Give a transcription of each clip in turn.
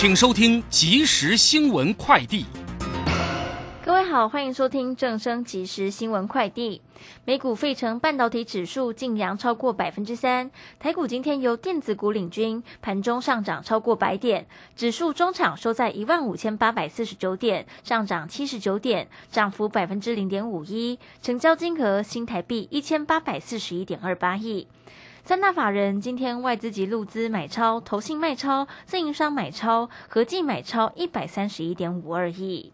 请收听即时新闻快递。各位好，欢迎收听正声即时新闻快递。美股费城半导体指数净扬超过百分之三，台股今天由电子股领军，盘中上涨超过百点，指数中场收在一万五千八百四十九点，上涨七十九点，涨幅百分之零点五一，成交金额新台币一千八百四十一点二八亿。三大法人今天外资及路资买超，投信卖超，自营商买超，合计买超一百三十一点五二亿。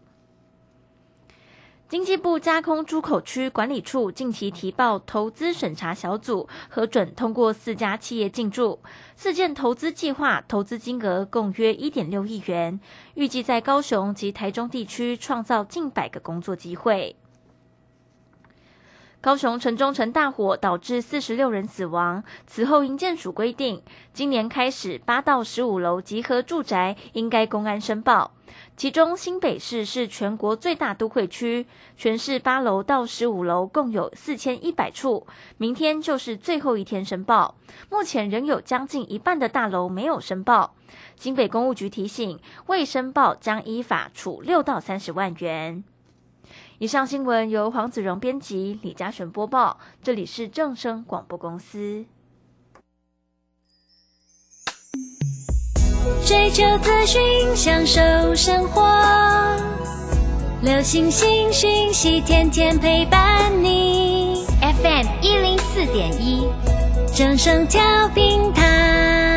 经济部加空出口区管理处近期提报，投资审查小组核准通过四家企业进驻，四件投资计划，投资金额共约一点六亿元，预计在高雄及台中地区创造近百个工作机会。高雄城中城大火导致四十六人死亡，此后营建署规定，今年开始八到十五楼集合住宅应该公安申报。其中新北市是全国最大都会区，全市八楼到十五楼共有四千一百处，明天就是最后一天申报。目前仍有将近一半的大楼没有申报。新北公务局提醒，未申报将依法处六到三十万元。以上新闻由黄子荣编辑，李嘉璇播报。这里是正声广播公司。追求资讯，享受生活，流星星讯息，天天陪伴你。FM 一零四点一，正声调频台。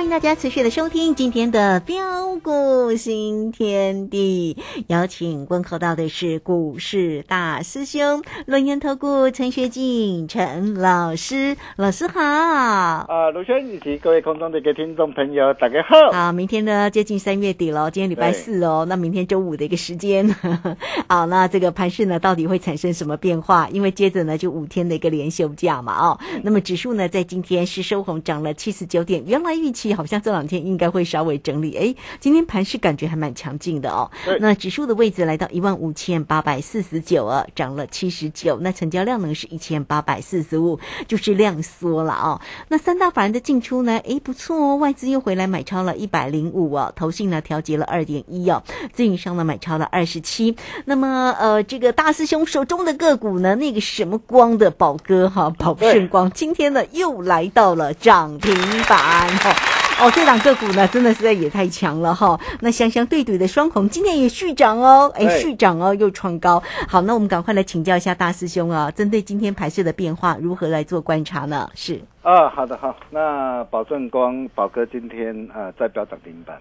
欢迎大家持续的收听今天的标股新天地。邀请问候到的是股市大师兄论研投顾陈学进陈老师，老师好。啊，卢轩以及各位空中的一个听众朋友，大家好。啊，明天呢接近三月底了，今天礼拜四哦，那明天周五的一个时间，好，那这个盘势呢到底会产生什么变化？因为接着呢就五天的一个连休假嘛，哦，那么指数呢在今天是收红，涨了七十九点，原来预期好像这两天应该会稍微整理，哎，今天盘势感觉还蛮强劲的哦。那指数的位置来到一万五千八百四十九啊，涨了七十九，那成交量呢是一千八百四十五，就是量缩了哦。那三大法人的进出呢，哎，不错哦，外资又回来买超了一百零五哦，投信呢调节了二点一哦，自营商呢买超了二十七。那么呃，这个大师兄手中的个股呢，那个什么光的宝哥哈，宝盛光，今天呢又来到了涨停板哦。哦，这档个股呢，真的实在也太强了哈。那香香对怼的双红今天也续涨哦，哎，续涨哦，又创高。好，那我们赶快来请教一下大师兄啊，针对今天盘势的变化，如何来做观察呢？是，啊，好的好，那宝正光宝哥今天啊在标涨停板，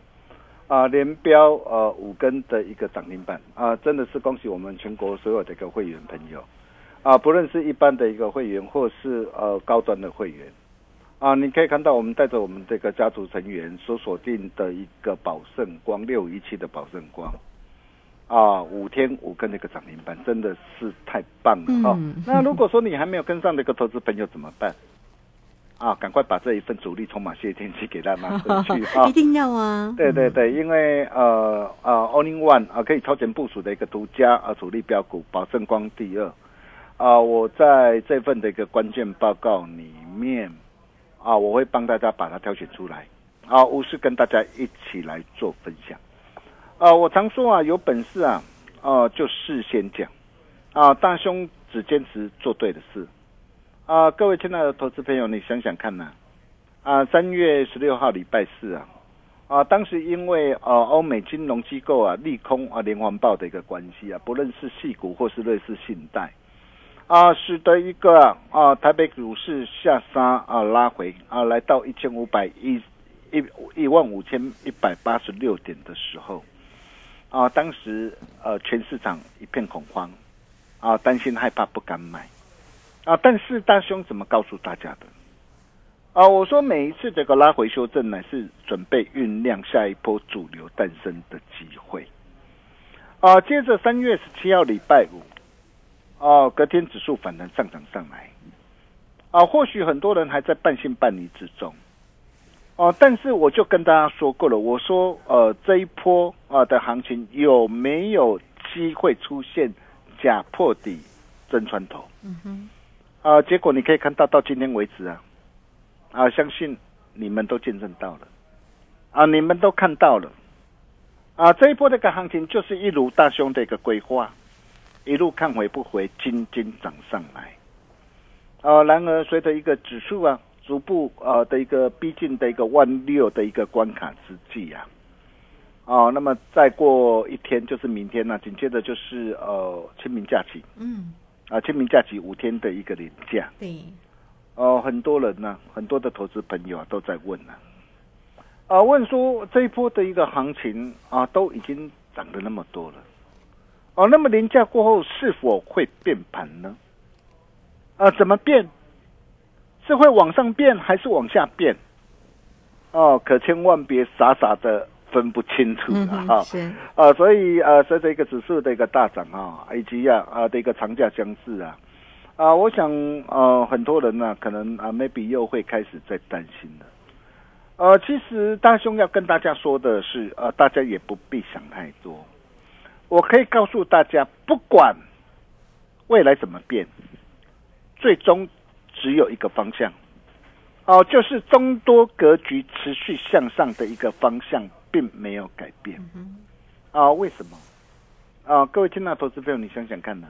啊连标呃五根的一个涨停板。啊，真的是恭喜我们全国所有的一个会员朋友。啊，不论是一般的一个会员或是呃高端的会员啊，你可以看到我们带着我们这个家族成员所锁定的一个宝盛光六一七的宝盛光。啊，五天五根的一个涨停板，真的是太棒了哈、嗯那如果说你还没有跟上的一个投资朋友怎么办？啊，赶快把这一份主力筹码谢天气给他拿 回去 啊一！定要啊！对对对，因为呃呃 in One 啊，可以超前部署的一个独家啊主力标股，宝盛光第二啊，我在这份的一个关键报告里面啊，我会帮大家把它挑选出来啊，无私跟大家一起来做分享啊。我常说啊，有本事啊，啊就事先讲啊，大兄只坚持做对的事啊。各位亲爱的投资朋友，你想想看呐、啊，三月十六号礼拜四啊。啊，当时因为呃欧美金融机构啊利空啊连环爆的一个关系啊，不论是系股或是类似信贷，啊，使得一个啊台北股市下杀啊拉回啊来到一千五百一一一万五千一百八十六点的时候，啊，当时呃全市场一片恐慌，啊担心害怕不敢买，啊，但是大兄怎么告诉大家的？啊，我说每一次这个拉回修正呢，是准备酝酿下一波主流诞生的机会。啊，接着三月十七号礼拜五，哦、隔天指数反弹上涨上来。啊，或许很多人还在半信半疑之中。哦、但是我就跟大家说过了，我说呃这一波啊、的行情有没有机会出现假破底真穿头？嗯哼。啊，结果你可以看到到今天为止啊，啊，相信你们都见证到了，啊，你们都看到了，啊，这一波这个行情就是一如大兄的一个规划，一路看回不回，金金涨上来，啊，然而随着一个指数啊逐步呃的一个逼近的一个万六的一个关卡之际啊，哦、那么再过一天就是明天呢、紧接着就是呃清明假期。嗯，啊，清明假期五天的一个连假。对，哦，很多人呢，很多的投资朋友啊都在问呢、啊，问说这一波的一个行情啊，都已经涨了那么多了，哦，那么廉价过后是否会变盘呢？啊，怎么变？是会往上变还是往下变？哦，可千万别傻傻的分不清楚嗯啊！啊，所以啊，随着一个指数的一个大涨啊，以及啊啊的一个长假将至啊，啊，我想呃很多人呢、可能啊 maybe 又会开始在担心了。呃，其实大兄要跟大家说的是，呃，大家也不必想太多。我可以告诉大家，不管未来怎么变，最终只有一个方向，哦、就是中多格局持续向上的一个方向，并没有改变。啊，为什么？啊，各位亲爱的投资朋友，你想想看呢？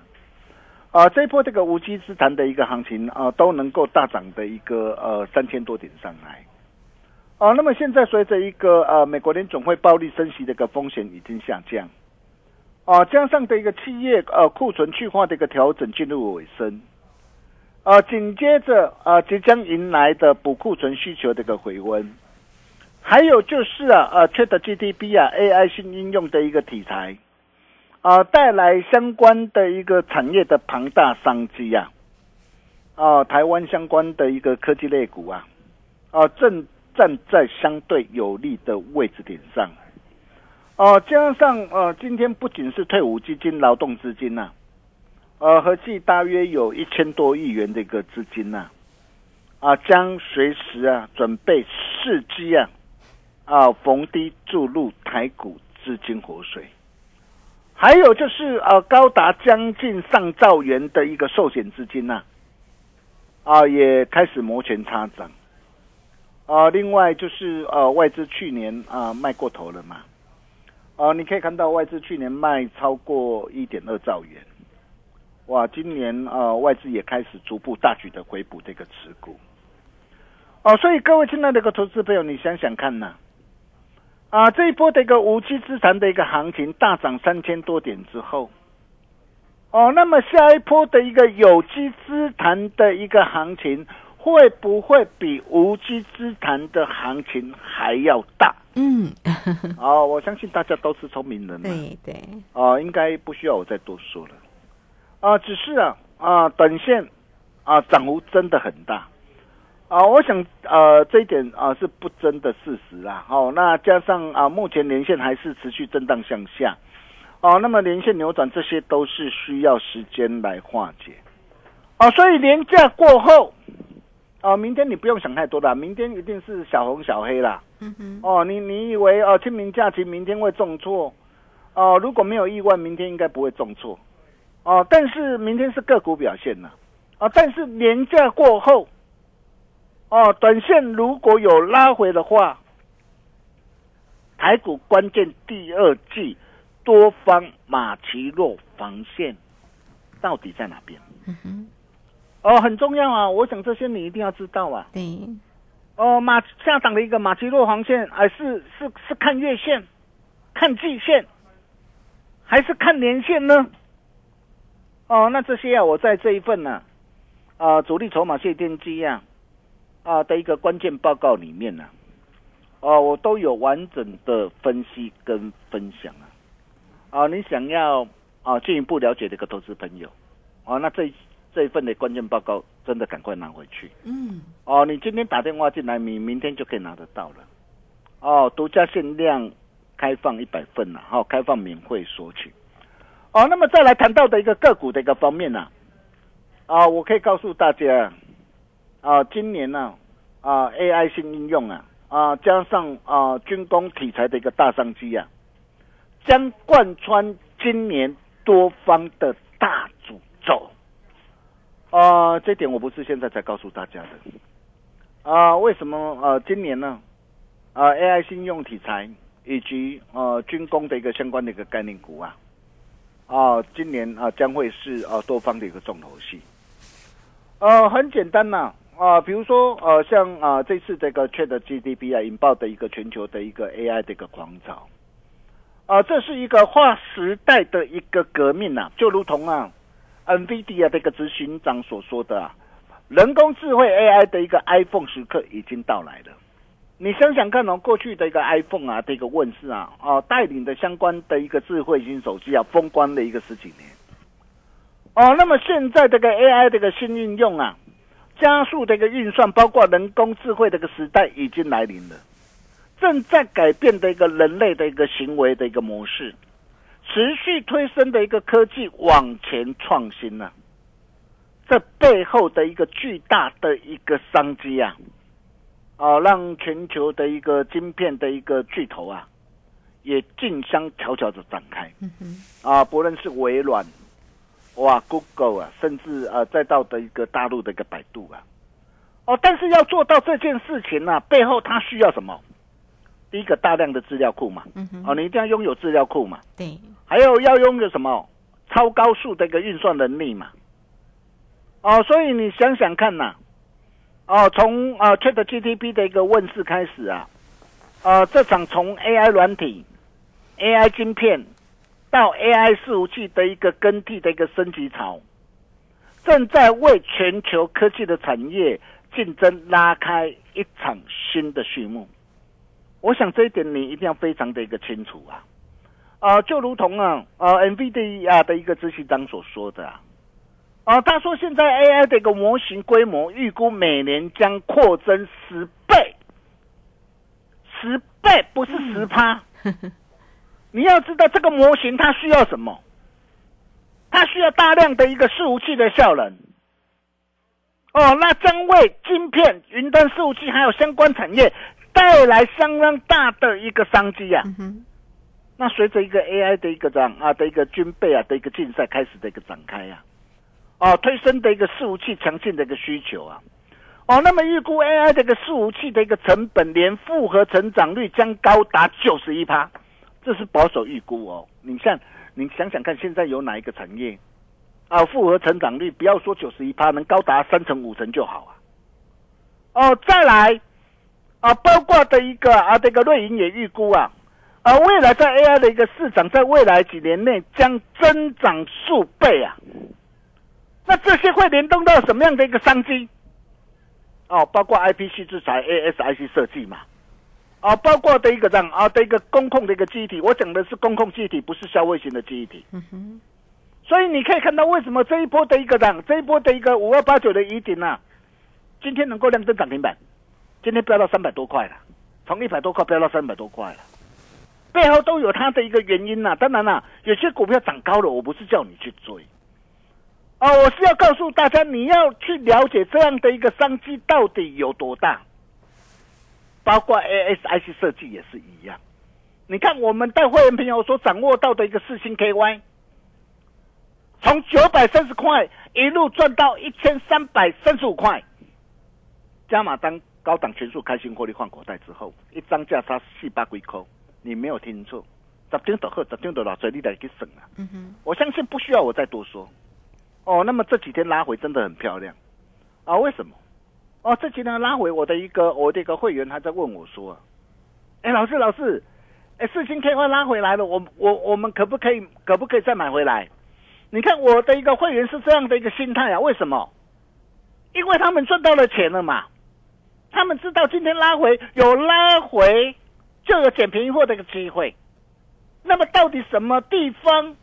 啊，这一波这个无稽之谈的一个行情啊，都能够大涨的一个呃三千多点上来。啊，那么现在随着一个呃美国联总会暴力升息的一个风险已经下降，啊，加上的一个企业呃库存去化的一个调整进入尾声，啊，紧接着啊即将迎来的补库存需求的一个回温，还有就是啊呃 Chat GTP 啊 AI 新应用的一个题材，啊带来相关的一个产业的庞大商机啊，啊台湾相关的一个科技类股啊，啊正站在相对有利的位置点上，哦、加上呃今天不仅是退伍基金、劳动资金呐、呃合计大约有一千多亿元的一个资金呐、啊，将随时啊准备伺机啊啊逢低注入台股资金活水。还有就是呃高达将近上兆元的一个寿险资金呐、啊，也开始摩拳擦掌。啊，另外就是呃外资去年啊卖过头了嘛，啊你可以看到外资去年卖超过一点二兆元，哇，今年啊外资也开始逐步大举的回补这个持股，哦、所以各位亲爱的一个投资朋友，你想想看呐、啊这一波的一个无稽之谈的一个行情大涨三千多点之后，哦，那么下一波的一个有机之谈的一个行情。会不会比无稽之谈的行情还要大？嗯，哦，我相信大家都是聪明人嘛，对对，啊、应该不需要我再多说了。啊、只是啊啊、短线啊涨幅真的很大啊、我想呃这一点啊、是不争的事实啦。哦，那加上啊目前连线还是持续震荡向下，哦，那么连线扭转这些都是需要时间来化解。啊，所以年假过后。啊，明天你不用想太多了，明天一定是小红小黑啦。嗯哼，哦，你你以为哦清明假期明天会重挫？哦，如果没有意外，明天应该不会重挫。哦，但是明天是个股表现呢。啊，但是年假过后，哦，短线如果有拉回的话，台股关键第二季多方马奇诺防线到底在哪边？嗯哼，哦，很重要啊！我想这些你一定要知道啊。对，哦，马下档的一个马奇诺黄线，还是是是看月线、看季线，还是看年线呢？哦，那这些啊，我在这一份呢、啊，主力筹码谢天机啊啊的一个关键报告里面呢、哦，我都有完整的分析跟分享啊。啊，你想要啊进一步了解的一个投资朋友，哦，那这这一份的关键报告真的赶快拿回去。嗯，哦，你今天打电话进来，你明天就可以拿得到了。哦，独家限量开放一百份了，好、开放免费索取。哦，那么再来谈到的一个个股的一个方面呢、啊，我可以告诉大家，啊，今年呢、啊，AI 新应用啊，啊，加上啊军工题材的一个大商机啊，将贯穿今年多方的大诅咒。啊、这点我不是现在才告诉大家的。啊、为什么呃今年呢？啊、AI 新用题材以及呃军工的一个相关的一个概念股啊，啊、今年啊、将会是啊、多方的一个重头戏。呃，很简单呐、啊，比如说呃像啊、这次这个 Chat GDP 啊引爆的一个全球的一个 AI 的一个狂潮。啊、这是一个划时代的一个革命呐、就如同啊，NVIDIA 的一个执行长所说的啊，人工智慧 AI 的一个 iPhone 时刻已经到来了。你想想看哦，过去的一个 iPhone 啊的一个问世啊，哦、带领的相关的一个智慧型手机啊，风光了一个十几年。哦，那么现在这个 AI 这个新应用啊，加速的一个运算，包括人工智慧的一个时代已经来临了，正在改变的一个人类的一个行为的一个模式，持续推升的一个科技往前创新呢、这背后的一个巨大的一个商机啊，啊，让全球的一个晶片的一个巨头啊，也竞相悄悄的展开。嗯哼，啊，不论是微软、哇 Google 啊，甚至啊再到的一个大陆的一个百度啊，哦，但是要做到这件事情呢、背后它需要什么？第一个大量的资料库嘛，嗯哼，哦，你一定要拥有资料库嘛，对，还有要拥有什么？超高速的一个运算能力嘛，哦，所以你想想看呐、哦，从啊 Chat GTP 的一个问世开始啊，呃，这场从 AI 软体、AI 晶片到 AI 伺服器的一个更替的一个升级潮，正在为全球科技的产业竞争拉开一场新的序幕。我想这一点你一定要非常的一个清楚啊。啊、就如同啊，呃，NVIDIA 的一个执行长所说的啊，啊，他说现在 AI 的一个模型规模预估每年将扩增十倍，十倍不是十趴。你要知道这个模型它需要什么？它需要大量的一个伺服器的效能。哦，那将为晶片、云端伺服器还有相关产业带来相当大的一个商机啊。嗯，那随着一个 AI 的一个这样啊的一个军备啊的一个竞赛开始的一个展开啊，哦，推升的一个伺服器强劲的一个需求啊，哦，那么预估 AI 这个伺服器的一个成本年复合成长率将高达九十一趴，这是保守预估哦。你像你想想看，现在有哪一个产业啊复合成长率不要说九十一趴，能高达三成五成就好啊。哦，再来啊，包括的一个啊这个瑞银也预估啊。啊未来在 AI 的一个市场，在未来几年内将增长数倍啊！那这些会联动到什么样的一个商机？哦，包括 IPC 制裁、ASIC 设计嘛，啊，包括的一个这样啊的一个公控的一个记忆体，我讲的是公控记忆体，不是消费型的记忆体。嗯哼，所以你可以看到为什么这一波的一个涨，这一波的一个五二八九的疑顶啊，今天能够亮灯涨停板，今天飙到三百多块了，从一百多块飙到三百多块了。背后都有它的一个原因呐、当然啦、有些股票涨高了，我不是叫你去追，哦，我是要告诉大家，你要去了解这样的一个商机到底有多大，包括 ASIC 设计也是一样。你看，我们带会员朋友所掌握到的一个四星 KY，从九百三十块一路赚到一千三百三十五块，加码单高档全数开心获利换口袋之后，一张价差四百几块，你没有听错，十点就好，十点就老所以你得去省啊。嗯哼，我相信不需要我再多说。哦，那么这几天拉回真的很漂亮啊？为什么？哦，这几天拉回，我的一个我的一个会员还在问我说：“哎，老师老师，哎，四星 K 换拉回来了，我我我们可不可以可不可以再买回来？”你看我的一个会员是这样的一个心态啊？为什么？因为他们赚到了钱了嘛，他们知道今天拉回有拉回就有捡便宜货的一个机会。那么到底什么地方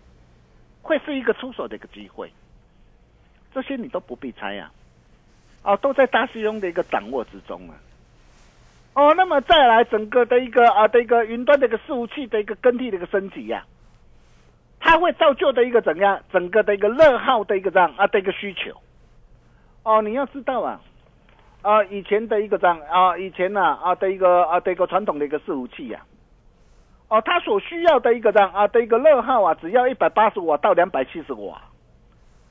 会是一个出手的一个机会？这些你都不必猜呀、哦，都在大师兄的一个掌握之中啊。哦，那么再来整个的一个啊的一个云端的一个伺服器的一个更替的一个升级呀、它会造就的一个怎样整个的一个热号的一个这样啊的一个需求。哦，你要知道啊，啊以前的一个这样啊以前呢啊的一个啊的一个传统的一个伺服器呀、哦，它所需要的一个这样啊的一个热号啊，只要一百八十瓦到两百七十瓦。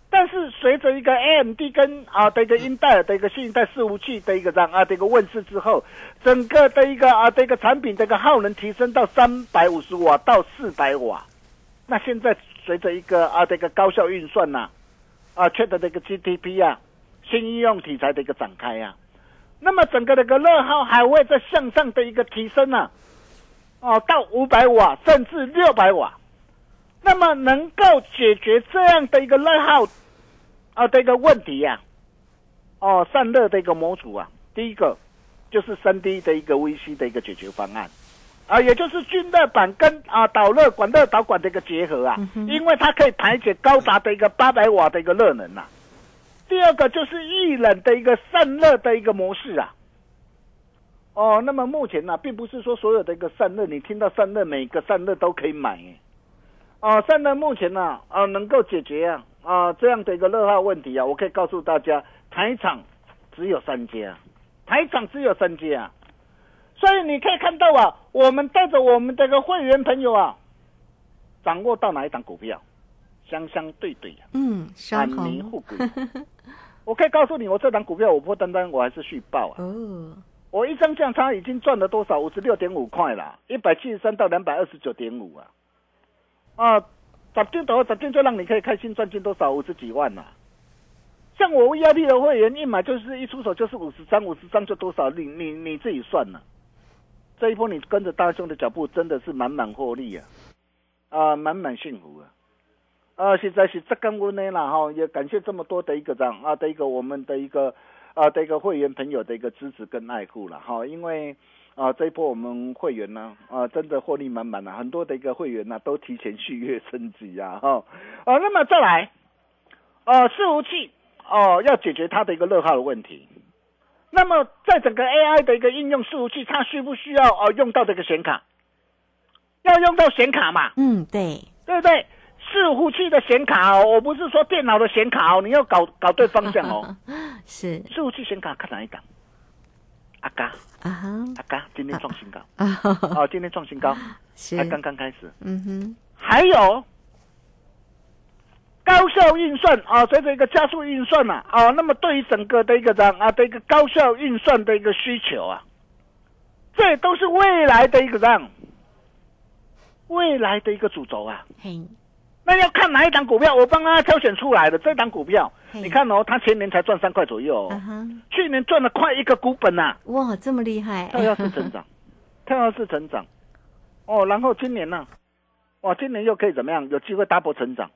但是随着一个 AMD 跟啊的一个英戴尔的一个新一代伺服器的一个这样啊的一个问世之后，整个的一个啊的一个产品的一个耗能提升到三百五十瓦到四百瓦。那现在随着一个啊的一个高效运算呐、啊，缺的这个 GDP 啊，新应用题材的一个展开啊，那么整个的一个热耗还会在向上的一个提升啊，哦，到五百瓦甚至六百瓦。那么能够解决这样的一个热耗啊的一个问题呀、哦，散热的一个模组啊，第一个就是三 D 的一个 VC 的一个解决方案。啊，也就是均热板跟啊导热管热导管的一个结合啊，因为它可以排解高达的一个八百瓦的一个热能啊。第二个就是预冷的一个散热的一个模式啊。哦，那么目前呢、并不是说所有的一个散热，你听到散热每个散热都可以买耶。哦，散热目前呢、啊，能够解决啊啊这样的一个热化问题啊，我可以告诉大家，台厂只有三家，台厂只有三家啊。所以你可以看到啊，我们带着我们这个会员朋友啊，掌握到哪一档股票，相相对对啊，嗯，安双妮红护股。我可以告诉你，我这档股票我不单单我还是续报啊，哦，我一张降差已经赚了多少？五十六点五块啦，一百七十三到两百二十九点五啊，啊，十点多十点就让你可以开心赚进多少？五十几万呐、像我 VIP 的会员一买就是一出手就是五十张，五十张就多少？你你你自己算呐、这一波你跟着大兄的脚步，真的是满满获利啊，啊，满满幸福啊！啊，实在是这感恩的啦哈，也感谢这么多的一个这样啊的一个我们的一个啊的一个会员朋友的一个支持跟爱护了哈，因为啊这一波我们会员呢啊真的获利满满啊，很多的一个会员呢都提前续约升级啊哈啊，那么再来啊伺服器哦要解决它的一个热耗的问题。那么，在整个 AI 的一个应用伺服器，它需不需要哦用到这个显卡？要用到显卡嘛？嗯，对，对不对？伺服器的显卡哦，我不是说电脑的显卡哦，你要搞搞对方向哦。是。伺服器显卡看哪一档？阿嘎。啊哈。阿嘎，今天创新高。啊。今天创新高，是。才刚刚开始。嗯哼，还有高效运算啊，随着一个加速运算呐啊，那么对于整个的一个这样啊的一个高效运算的一个需求啊，这都是未来的一个这样未来的一个主轴啊。嘿，那要看哪一档股票，我帮他挑选出来的这档股票，你看哦，他前年才赚三块左右、哦，去年赚了快一个股本呐、哇，这么厉害，跳跃式成长，跳跃式成长，哦，然后今年呢、哇，今年又可以怎么样？有机会 double 成长，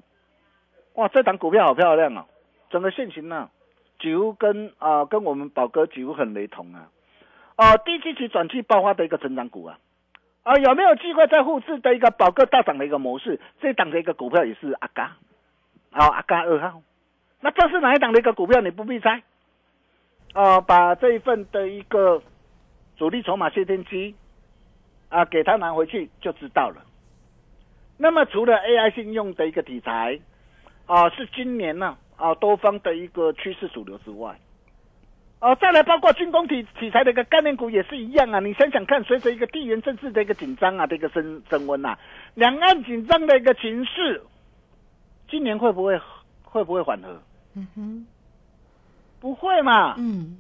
哇，这档股票好漂亮啊！整个现形呢、几乎跟啊、跟我们宝哥几乎很雷同啊，啊、低基期转期爆发的一个成长股啊，啊、有没有机会再复制的一个宝哥大涨的一个模式？这档的一个股票也是阿嘎，好、阿嘎二号，那这是哪一档的一个股票？你不必猜，啊、把这一份的一个主力筹码谢天机啊，给他拿回去就知道了。那么除了 AI 信用的一个题材啊，是今年呢啊多方的一个趋势主流之外，哦、再来包括军工体题材的一个概念股也是一样啊。你想想看，随着一个地缘政治的一个紧张啊，的一个升升温呐，两岸紧张的一个情势，今年会不会会不会缓和？嗯哼，不会嘛？嗯，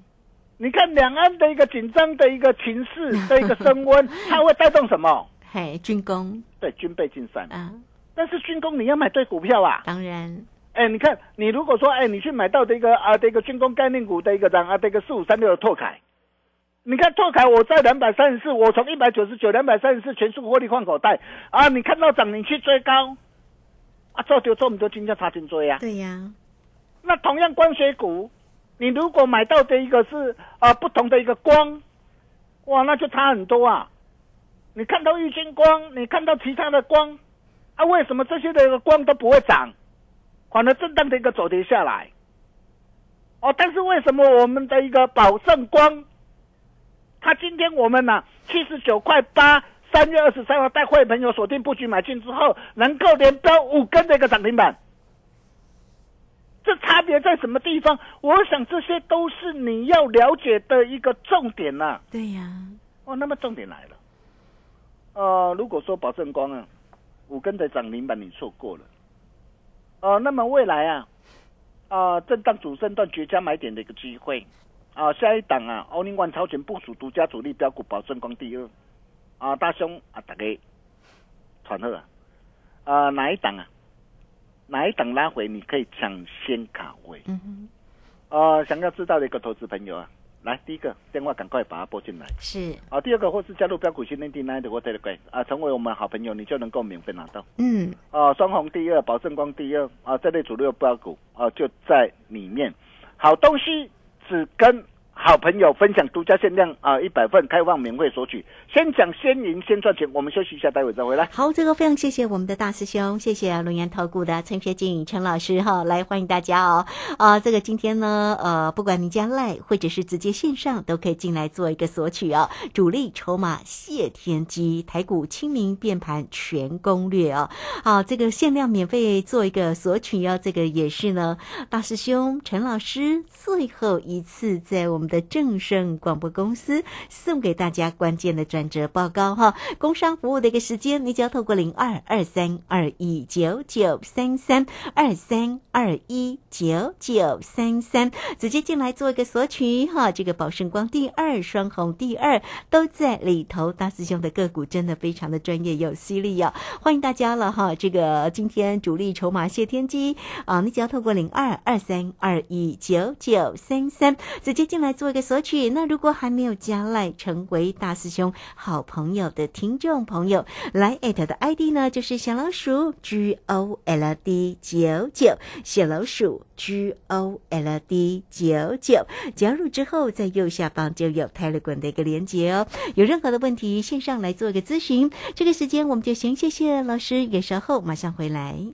你看两岸的一个紧张的一个情势 的一个升温，它会带动什么？嘿，军工对，军备竞赛嘛。啊，但是军工你要买对股票啊。当然，哎，你看，你如果说，哎，你去买到的一个啊，这个军工概念股的一个涨啊，这个四五三六的拓凯，你看拓凯，我在两百三十四，我从一百九十九、两百三十四全数获利换口袋啊，你看到涨，你去追高，啊，做丢做不丢，金价差劲追啊。对呀，那同样光学股，你如果买到的一个是啊不同的一个光，哇，那就差很多啊。你看到玉金光，你看到其他的光，啊，为什么这些的一个光都不会涨，反而震荡的一个走跌下来？哦，但是为什么我们的一个宝盛光，它今天我们呢七十九块八，三月二十三号带会员朋友锁定布局买进之后，能够连标五根的一个涨停板？这差别在什么地方？我想这些都是你要了解的一个重点呐、对呀，哦，那么重点来了，呃，如果说宝盛光啊，五根的涨停板你错过了，呃，那么未来啊，啊、震荡主升段绝佳买点的一个机会，啊、下一档啊，欧林万超前部署独家主力标股保证光第二，啊、大兄啊，大家传贺啊，啊、哪一档啊？哪一档拉回你可以抢先卡位？嗯哼，呃，想要知道的一个投资朋友啊，来第一个电话赶快把它拨进来。是，啊，第二个或是加入标股训练营 Nine 的 Telegram 啊，成为我们好朋友，你就能够免费拿到。嗯，啊，双红第二，宝盛光第二啊，这类主流标股啊就在里面。好东西只跟好朋友分享，独家限量啊一百份，开放免费索取。先讲先赢先赚钱，我们休息一下，待会再回来。好，这个非常谢谢我们的大师兄，谢谢龙岩投顾的陈学静陈老师哈，来欢迎大家哦。啊、这个今天呢，呃，不管你家赖或者是直接线上，都可以进来做一个索取哦。主力筹码谢天机，台股清明变盘全攻略哦。好，这个限量免费做一个索取哦，这个也是呢，大师兄陈老师最后一次在我们的正盛广播公司送给大家关键的转折报告哈。工商服务的一个时间，你只要透过零二二三二一九九三三二三二一九九三三直接进来做一个索取哈。这个宝盛光第二、双红第二都在里头，大师兄的个股真的非常的专业有犀利哦，欢迎大家了哈。这个今天主力筹码谢天机啊，你只要透过零二二三二一九九三三直接进来做一个索取。那如果还没有加赖成为大师兄好朋友的听众朋友，来艾特的 ID 呢就是小老鼠 G O L D 九九，小老鼠 G O L D 九九，加入之后在右下方就有 Telegram 的一个连接哦。有任何的问题，线上来做一个咨询。这个时间我们就先谢谢老师，也稍后马上回来。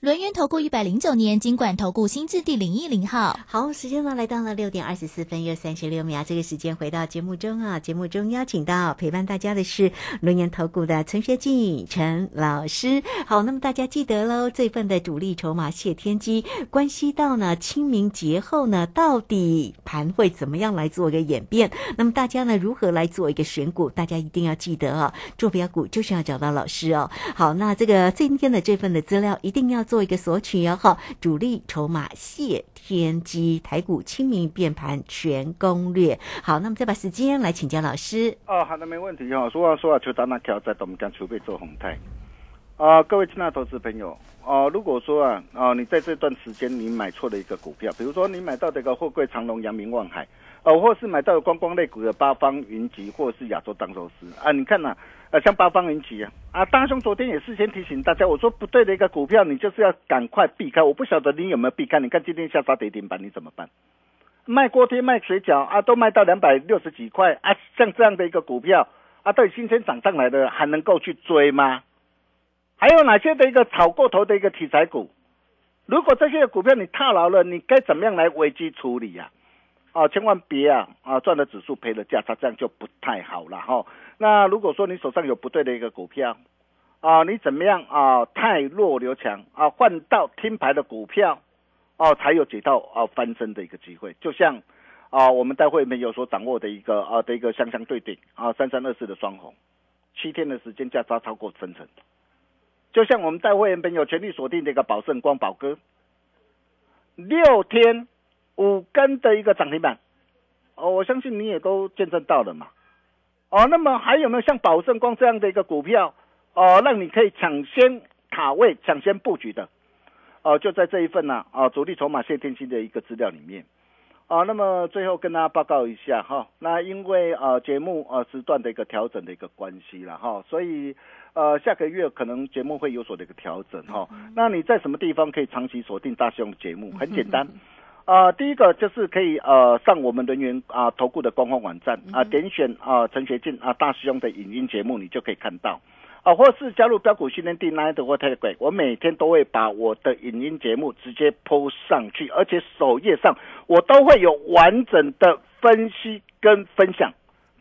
轮源投顾一百零九年金管投顾新字第零一零号。好，时间呢来到了六点二十四分又三十六秒，这个时间回到节目中啊，节目中邀请到陪伴大家的是轮研投顾的陈学进陈老师。好，那么大家记得喽，这份的主力筹码谢天机，关系到呢清明节后呢，到底盘会怎么样来做一个演变？那么大家呢如何来做一个选股？大家一定要记得啊，做标股就是要找到老师哦。好，那这个今天的这份的资料一定要做一个索取哦。哈，主力筹码谢天机，台股清明变盘全攻略。好，那么再把时间来请教老师。哦，好的，没问题哈。说话说话，就到那条在我们讲储备做红泰。啊，各位亲爱的投资朋友，哦，如果说啊，哦，你在这段时间你买错了一个股票，比如说你买到这个货柜长隆、阳明、望海，哦，或是买到观光类股的八方云集，或者是亚洲当寿司啊，你看呐、呃，像八方云集啊，啊，大兄昨天也事先提醒大家，我说不对的一个股票，你就是要赶快避开。我不晓得你有没有避开，你看今天下杀跌停板，你怎么办？卖锅贴、卖水饺啊，都卖到两百六十几块啊，像这样的一个股票啊，到底新鲜涨上来的还能够去追吗？还有哪些的一个炒过头的一个题材股？如果这些股票你套牢了，你该怎么样来危机处理呀、啊？啊千万别啊啊赚了指数赔了价差，这样就不太好了哈。那如果说你手上有不对的一个股票啊，你怎么样啊？太弱留强啊，换到听牌的股票哦、才有解套啊翻身的一个机会。就像啊，我们待会没有所掌握的一个啊的一个相相对顶啊三三二四的双红，七天的时间价差超过分成。就像我们带会员朋友全力锁定的一个宝盛光宝哥，六天五根的一个涨停板，哦，我相信你也都见证到了嘛。哦，那么还有没有像宝盛光这样的一个股票，哦，让你可以抢先卡位、抢先布局的？哦，就在这一份呢、啊，主力筹码谢天星的一个资料里面。啊，那么最后跟大家报告一下哈，那因为呃节目呃时段的一个调整的一个关系了哈，所以呃下个月可能节目会有所的一个调整哈。那你在什么地方可以长期锁定大雄的节目？很简单，啊、第一个就是可以呃上我们人员啊、投顾的官方网站啊、点选啊、陈学进啊大师兄的影音节目，你就可以看到。啊，或是加入标股训练地 Telegram，我每天都会把我的影音节目直接 PO 上去，而且首页上我都会有完整的分析跟分享，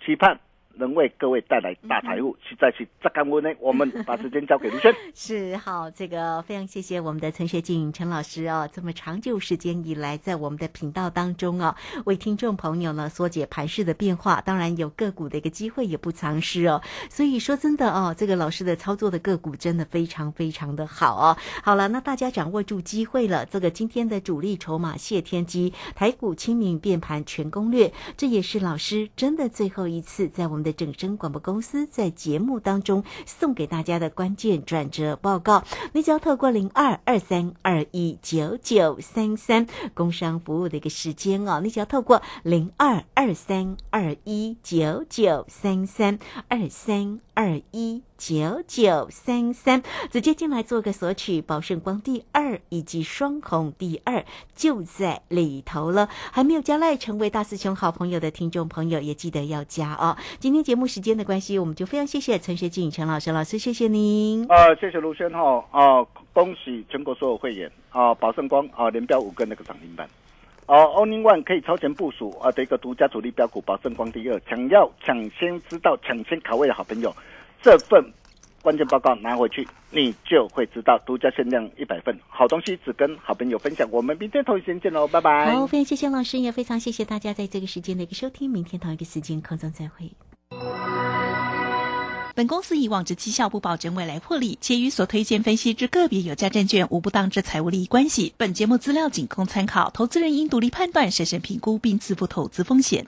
期盼能为各位带来大财富。实在是这干温呢，我们把时间交给卢轩。是好，这个非常谢谢我们的陈学静陈老师哦，这么长久时间以来，在我们的频道当中哦，为听众朋友呢缩解盘势的变化，当然有个股的一个机会也不藏失哦。所以说真的哦，这个老师的操作的个股真的非常非常的好哦。好了，那大家掌握住机会了，这个今天的主力筹码谢天机，台股清明变盘全攻略，这也是老师真的最后一次在我们的整声广播公司在节目当中送给大家的关键转折报告。你只要透过零二二三二一九九三三工商服务的一个时间哦，你只要透过零二二三二一九九三三二三二一。九九三三，直接进来做个索取，宝盛光第二以及双红第二就在里头了。还没有加赖成为大师兄好朋友的听众朋友，也记得要加哦。今天节目时间的关系，我们就非常谢谢陈学静陈老师老师，谢谢您。呃，谢谢卢轩哈，啊、恭喜全国所有会员啊、宝盛光啊、连标五个那个涨停板。哦、o n l y One 可以超前部署啊的一个独家主力标股，宝盛光第二，想要抢先知道、抢先卡位的好朋友，这份关键报告拿回去，你就会知道独家限量一百份好东西，只跟好朋友分享。我们明天同一时间见喽，拜拜。好，非常谢谢老师，也非常谢谢大家在这个时间的一个收听，明天同一个时间空中再会。本公司以往之绩效不保证未来获利，且与所推荐分析之个别有价证券无不当之财务利益关系。本节目资料仅供参考，投资人应独立判断、审慎评估并自负投资风险。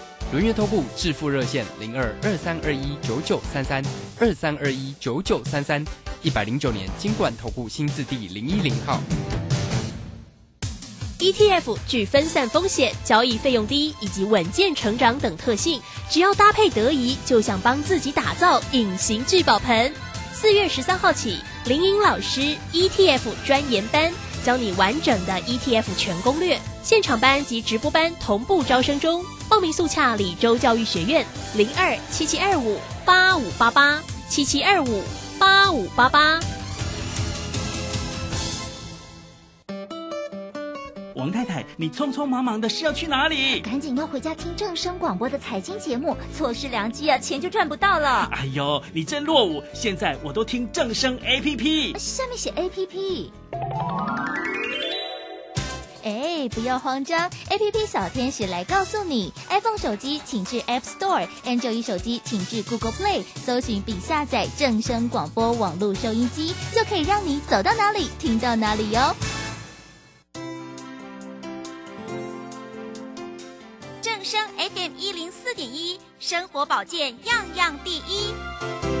轮月投顾致富热线零二二三二一九九三三二三二一九九三三，一百零九年金管投顾新字第零一零号。ETF 具分散风险、交易费用低以及稳健成长等特性，只要搭配得宜，就像帮自己打造隐形聚宝盆。四月十三号起，林颖老师 ETF 专研班教你完整的 ETF 全攻略，现场班及直播班同步招生中，报名速洽李州教育学院零二七七二五八五八八七七二五八五八八。王太太，你匆匆忙忙的是要去哪里？赶紧要回家听正声广播的财经节目，错失良机啊，钱就赚不到了。哎呦，你真落伍！现在我都听正声 A P P，下面写 A P P。哎，不要慌张，A P P 小天使来告诉你，iPhone 手机请至 App Store，Android 手机请至 Google Play，搜寻并下载正声广播网络收音机，就可以让你走到哪里听到哪里哟。正声 FM 一零四点一，生活保健样样第一。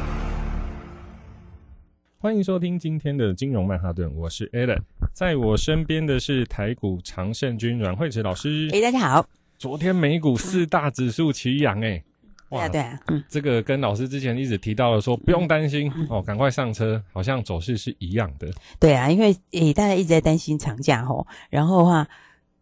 欢迎收听今天的金融曼哈顿，我是 Alan，在我身边的是台股常胜军阮慧慈老师。哎，大家好。昨天美股四大指数齐扬，哎，哇，对啊，嗯，这个跟老师之前一直提到的说不用担心哦，赶快上车，好像走势是一样的。对啊，因为诶，大家一直在担心长假吼，然后的话。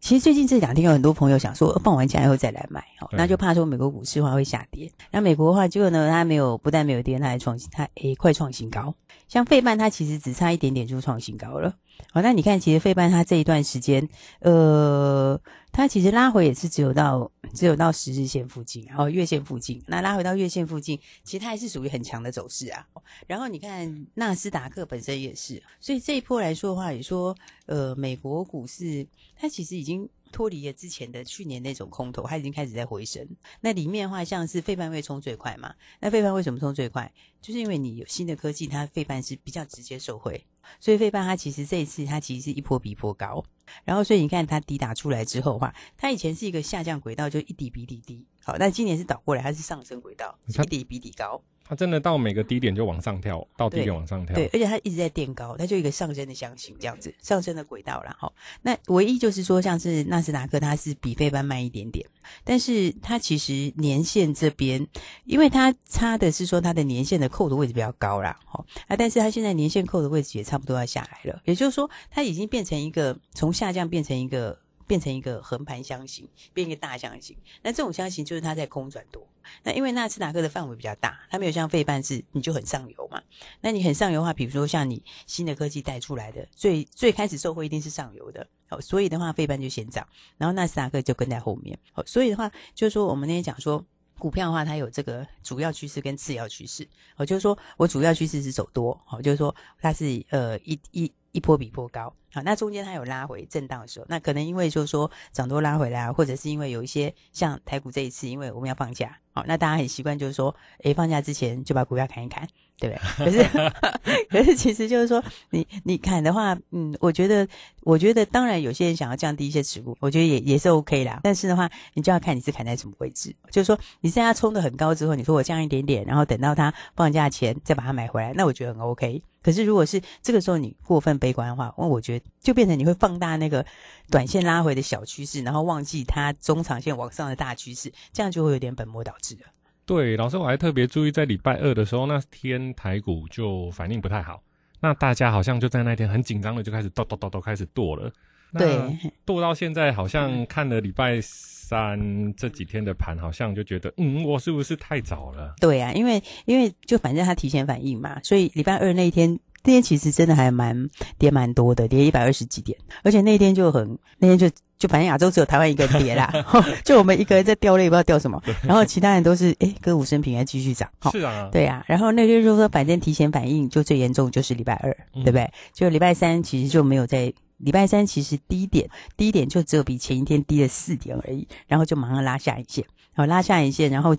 其实最近这两天有很多朋友想说放完假以后再来买，哦，那就怕说美国股市的话会下跌。那美国的话，结果呢，它没有，不但没有跌，它还创新，它诶快创新高。像费半，它其实只差一点点就创新高了。好，那你看，其实费半它这一段时间，呃，它其实拉回也是只有到只有到十日线附近，然后月线附近。那拉回到月线附近，其实它还是属于很强的走势啊。然后你看纳斯达克本身也是，所以这一波来说的话，也说呃，美国股市它其实已经。脱离了之前的去年那种空头，它已经开始在回升。那里面的话，像是费半会冲最快嘛？那费半为什么冲最快？就是因为你有新的科技，它费半是比较直接受惠，所以费半它其实这一次它其实是一波比一波高。然后所以你看它底打出来之后的话，它以前是一个下降轨道，就一底比底低。好，但今年是倒过来，它是上升轨道，一底比底高。它真的到每个低点就往上跳，到低点往上跳。对，而且它一直在垫高，它就一个上升的箱型这样子，上升的轨道然后那唯一就是说，像是纳斯达克，它是比费班慢一点点，但是它其实年线这边，因为它差的是说它的年线的扣的位置比较高啦，哈啊，但是它现在年线扣的位置也差不多要下来了，也就是说，它已经变成一个从下降变成一个。变成一个横盘箱型，变一个大箱型。那这种箱型就是它在空转多。那因为纳斯达克的范围比较大，它没有像费半是你就很上游嘛。那你很上游的话，比如说像你新的科技带出来的，最最开始受惠一定是上游的。好，所以的话费半就先涨，然后纳斯达克就跟在后面。好，所以的话就是说我们那天讲说股票的话，它有这个主要趋势跟次要趋势。哦，就是说我主要趋势是走多。哦，就是说它是呃一一。一波比一波高，好，那中间它有拉回震荡的时候，那可能因为就是说涨多拉回来啊，或者是因为有一些像台股这一次，因为我们要放假，好，那大家很习惯就是说，诶，放假之前就把股票砍一砍，对不对？可是，可是其实就是说，你你砍的话，嗯，我觉得，我觉得当然有些人想要降低一些持股，我觉得也也是 OK 啦。但是的话，你就要看你是砍在什么位置，就是说你现在冲的很高之后，你说我降一点点，然后等到它放假前再把它买回来，那我觉得很 OK。可是，如果是这个时候你过分悲观的话，那我觉得就变成你会放大那个短线拉回的小趋势，然后忘记它中长线往上的大趋势，这样就会有点本末倒置了。对，老师，我还特别注意，在礼拜二的时候，那天台股就反应不太好，那大家好像就在那天很紧张的就开始剁剁剁剁开始剁了。对，剁到现在好像看了礼拜三这几天的盘，好像就觉得，嗯，我是不是太早了？对啊，因为因为就反正他提前反应嘛，所以礼拜二那一天那天其实真的还蛮跌蛮多的，跌一百二十几点，而且那天就很那天就就反正亚洲只有台湾一个人跌啦，就我们一个人在掉泪，不知道掉什么，然后其他人都是哎歌舞升平还继续涨，是啊，对啊，然后那天就说反正提前反应就最严重就是礼拜二，对不对？就礼拜三其实就没有在。礼拜三其实低点低点就只有比前一天低了四点而已，然后就马上拉下影线，然后拉下影线，然后。